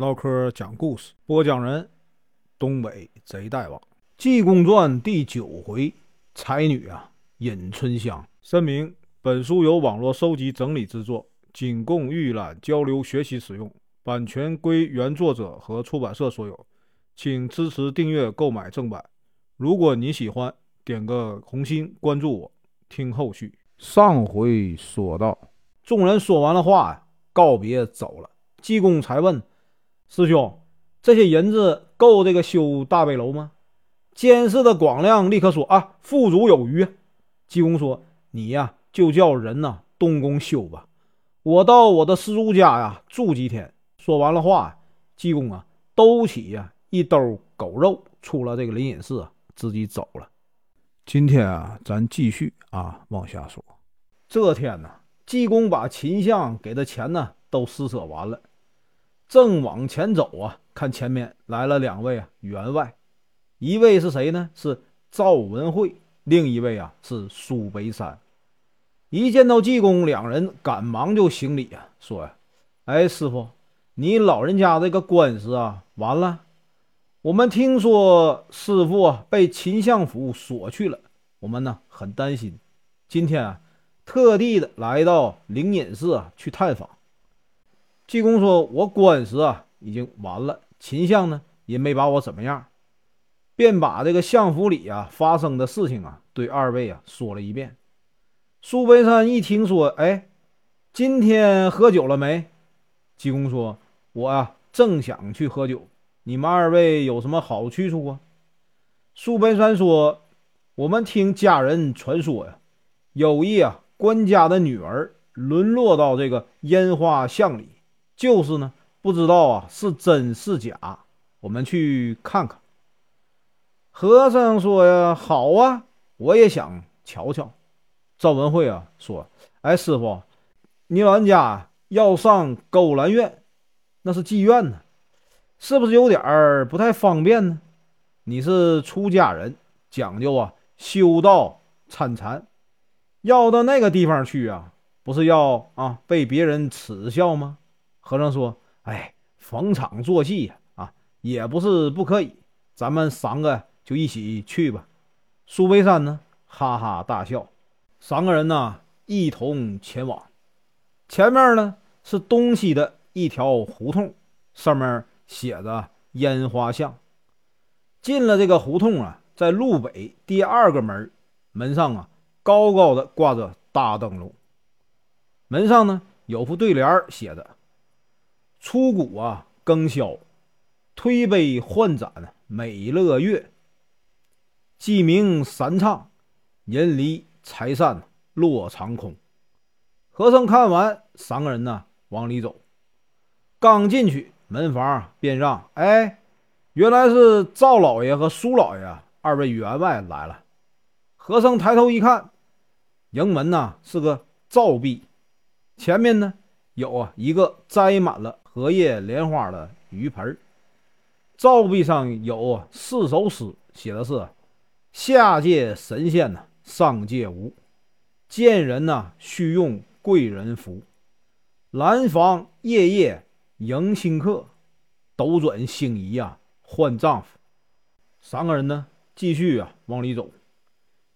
唠嗑讲故事，播讲人：东北贼大王，《济公传》第九回，才女啊尹春香。声明：本书由网络收集整理制作，仅供预览、交流、学习使用，版权归原作者和出版社所有，请支持订阅、购买正版。如果你喜欢，点个红心，关注我，听后续。上回说到，众人说完了话呀，告别走了。济公才问师兄：“这些银子够这个修大悲楼吗？”监视的广亮立刻说：“啊，富足有余。”济公说：“你呀，就叫人呐动工修吧。我到我的师叔家呀住几天。”说完了话，济公啊兜起呀一兜狗肉，出了这个灵隐寺，自己走了。今天啊，咱继续啊往下说。这天呢，济公把秦相给的钱呢都施舍完了，正往前走啊，看前面来了两位啊员外，一位是谁呢？是赵文慧，另一位啊是苏北山。一见到济公，两人赶忙就行礼啊，说呀：“哎，师傅，你老人家这个官司啊完了。我们听说师傅啊被秦相府锁去了，我们呢很担心。今天啊。”特地的来到灵隐寺啊，去探访。济公说：“我官司啊已经完了，秦相呢也没把我怎么样，便把这个相府里啊发生的事情啊对二位啊说了一遍。”苏北山一听说，哎，今天喝酒了没？济公说：“我啊正想去喝酒，你们二位有什么好去处啊？”苏北山说：“我们听家人传说呀，有一啊。”官家的女儿沦落到这个烟花巷里，就是呢，不知道啊是真是假，我们去看看。和尚说呀：“好啊，我也想瞧瞧。”赵文慧啊说：“哎，师傅，你老人家要上勾栏院，那是妓院呢，是不是有点儿不太方便呢？你是出家人，讲究啊修道参禅。”要到那个地方去啊，不是要啊被别人耻笑吗？和尚说：“哎，逢场作戏呀，啊，也不是不可以。咱们三个就一起去吧。”苏北山呢，哈哈大笑。三个人呢，一同前往。前面呢是东西的一条胡同，上面写着“烟花巷”。进了这个胡同啊，在路北第二个门，门上啊。高高的挂着大灯笼，门上呢有副对联写着：“出谷啊更销，推杯换盏美乐月。鸡鸣三唱，人离财散落长空。”和尚看完，三个人呢往里走，刚进去，门房便让：“哎，原来是赵老爷和苏老爷二位员外来了。”和尚抬头一看。迎门呐是个照壁，前面呢有啊一个栽满了荷叶莲花的鱼盆照壁上有四首诗，写的是：下界神仙呐，上界无见人呐，须用贵人符。兰房夜夜迎新客，斗转星移呀换丈夫。三个人呢继续啊往里走。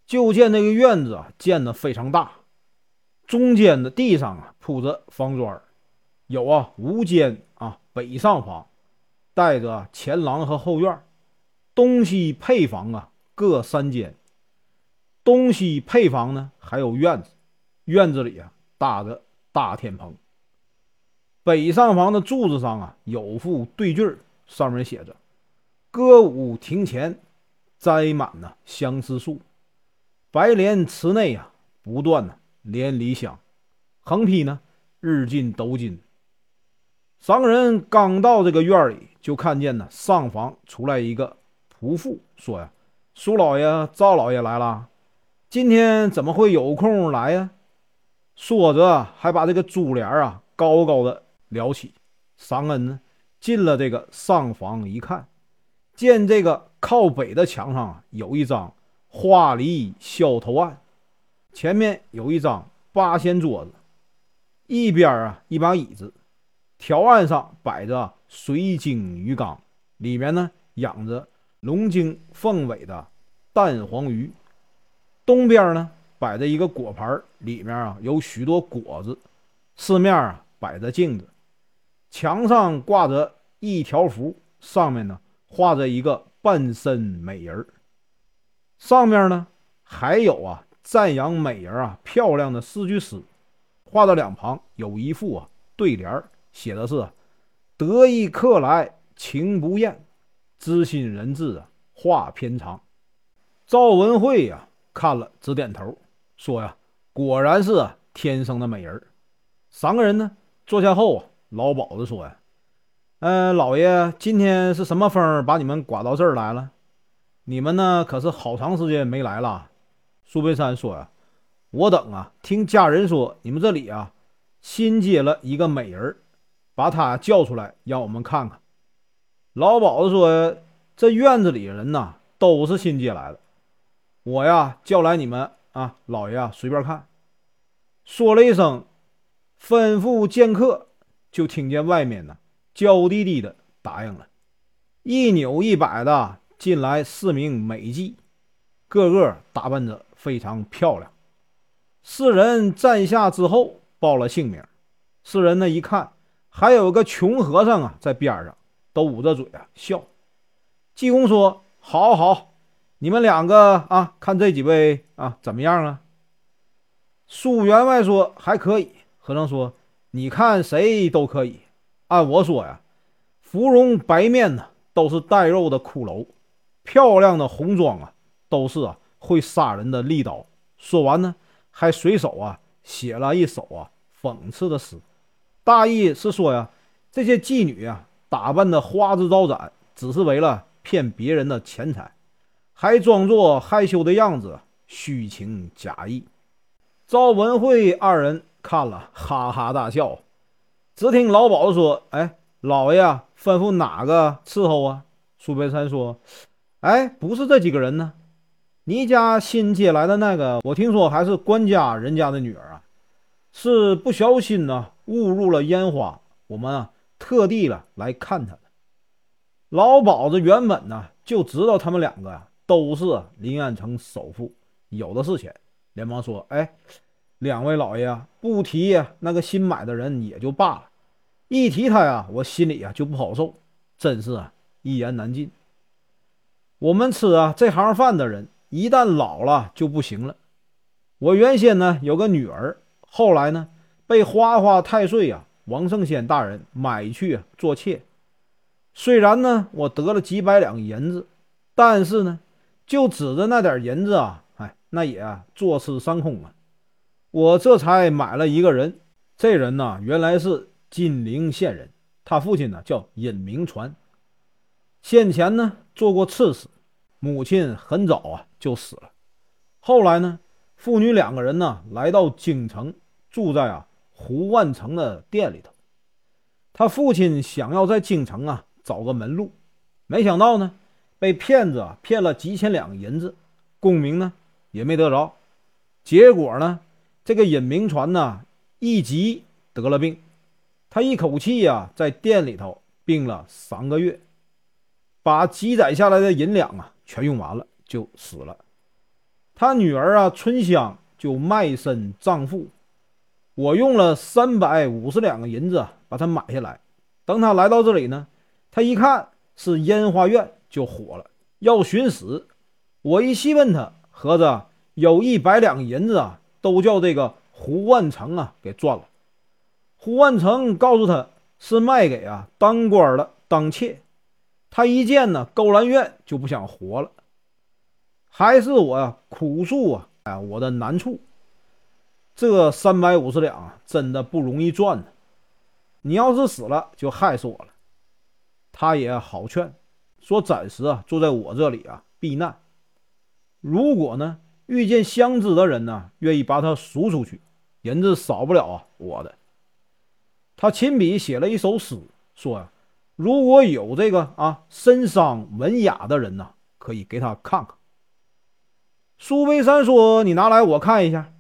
就见那个院子啊，建得非常大，中间的地上啊铺着方砖，有啊五间啊北上房，带着前廊和后院，东西配房啊各三间，东西配房呢还有院子，院子里啊搭着大天棚，北上房的柱子上啊有副对句上面写着“歌舞亭前栽满了相思树”。白莲池内啊，不断的连理想，横批呢，日进斗金。三个人刚到这个院里，就看见呢，上房出来一个仆妇，说呀：“苏老爷、赵老爷来了，今天怎么会有空来呀？”说着，还把这个珠帘啊高高的撩起。三个人呢，进了这个上房一看，见这个靠北的墙上啊，有一张。花梨小头案，前面有一张八仙桌子，一边啊一把椅子，条案上摆着水晶鱼缸，里面呢养着龙精凤尾的蛋黄鱼。东边呢摆着一个果盘，里面啊有许多果子。四面啊摆着镜子，墙上挂着一条幅，上面呢画着一个半身美人上面呢还有啊赞扬美人啊漂亮的四句诗，画的两旁有一副啊对联儿，写的是“得意客来情不厌，知心人至啊话偏长”。赵文慧呀看了直点头，说呀果然是天生的美人三个人呢坐下后，老鸨子说呀：“嗯，老爷，今天是什么风把你们刮到这儿来了？你们呢可是好长时间没来了。”苏北山说呀：“我等啊听家人说你们这里啊新接了一个美人，把他叫出来让我们看看。”老鸨子说：“这院子里人呐都是新接来的，我呀叫来你们啊，老爷啊随便看。”说了一声。吩咐见客，就听见外面呢娇滴滴的答应了，一扭一摆的进来四名美妓，个个打扮着非常漂亮。四人站下之后报了姓名，四人呢一看，还有个穷和尚啊在边上，都捂着嘴啊笑。济公说：“好好，你们两个啊，看这几位啊怎么样啊？”苏员外说：“还可以。”和尚说：“你看谁都可以，按我说呀，芙蓉白面呢都是带肉的骷髅，漂亮的红妆啊都是啊会杀人的利刀。”说完呢，还随手啊写了一首啊讽刺的诗，大意是说呀，这些妓女啊打扮的花枝招展，只是为了骗别人的钱财，还装作害羞的样子，虚情假意。赵文慧二人。看了，哈哈大笑。只听老鸨子说：“哎，老爷吩咐哪个伺候啊？”苏北山说：“哎，不是这几个人呢。你家新接来的那个，我听说还是官家人家的女儿，是不小心呢误入了烟花，我们啊特地了来看他的。”老鸨子原本呢就知道他们两个呀都是临安城首富，有的是钱，连忙说：“哎。”两位老爷啊，不提那个新买的人也就罢了，一提他呀，我心里啊就不好受，真是啊一言难尽。我们吃啊这行饭的人，一旦老了就不行了。我原先呢有个女儿，后来呢被花花太岁呀王圣先大人买去做妾。虽然呢我得了几百两银子，但是呢就指着那点银子啊，哎，那也坐吃山空啊。我这才买了一个人，这人呢原来是金陵县人，他父亲呢叫尹明传，先前呢做过刺史，母亲很早啊就死了，后来呢父女两个人呢来到京城，住在啊胡万成的店里头。他父亲想要在京城啊找个门路，没想到呢被骗子骗了几千两银子，功名呢也没得着，结果呢。这个尹明传呢，一急得了病，他一口气呀，在店里头病了三个月，把积攒下来的银两啊，全用完了，就死了。他女儿啊，春香就卖身葬父，我用了三百五十两个银子把他买下来。等他来到这里呢，他一看是烟花院，就火了，要寻死。我一细问他，合着有一百两银子啊。都叫这个胡万成啊给赚了。胡万成告诉他是卖给啊当官的当妾。他一见呢勾栏院就不想活了。还是我苦诉啊，哎，我的难处。这三百五十两啊，真的不容易赚呢。你要是死了，就害死我了。他也好劝，说暂时啊住在我这里啊避难。如果呢？遇见相知的人呢，愿意把他赎出去，银子少不了啊！我的，他亲笔写了一首诗，说呀，如果有这个啊身伤文雅的人呢，可以给他看看。苏北山说：“你拿来我看一下。”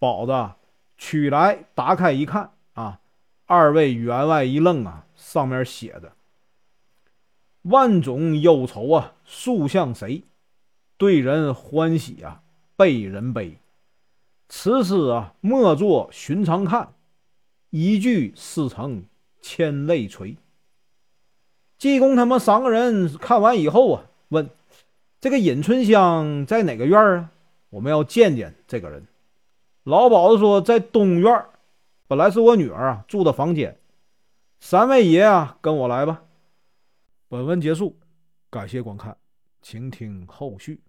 宝子取来打开一看啊，二位员外一愣啊，上面写着：“万种忧愁啊，诉向谁？对人欢喜啊，被人悲。此诗啊，莫作寻常看，一句诗成千泪垂。”济公他们三个人看完以后啊，问：“这个尹春香在哪个院啊？我们要见见这个人。”老鸨子说：“在东院。”本来是我女儿啊住的房间，三位爷啊跟我来吧。本文结束，感谢观看，请听后续。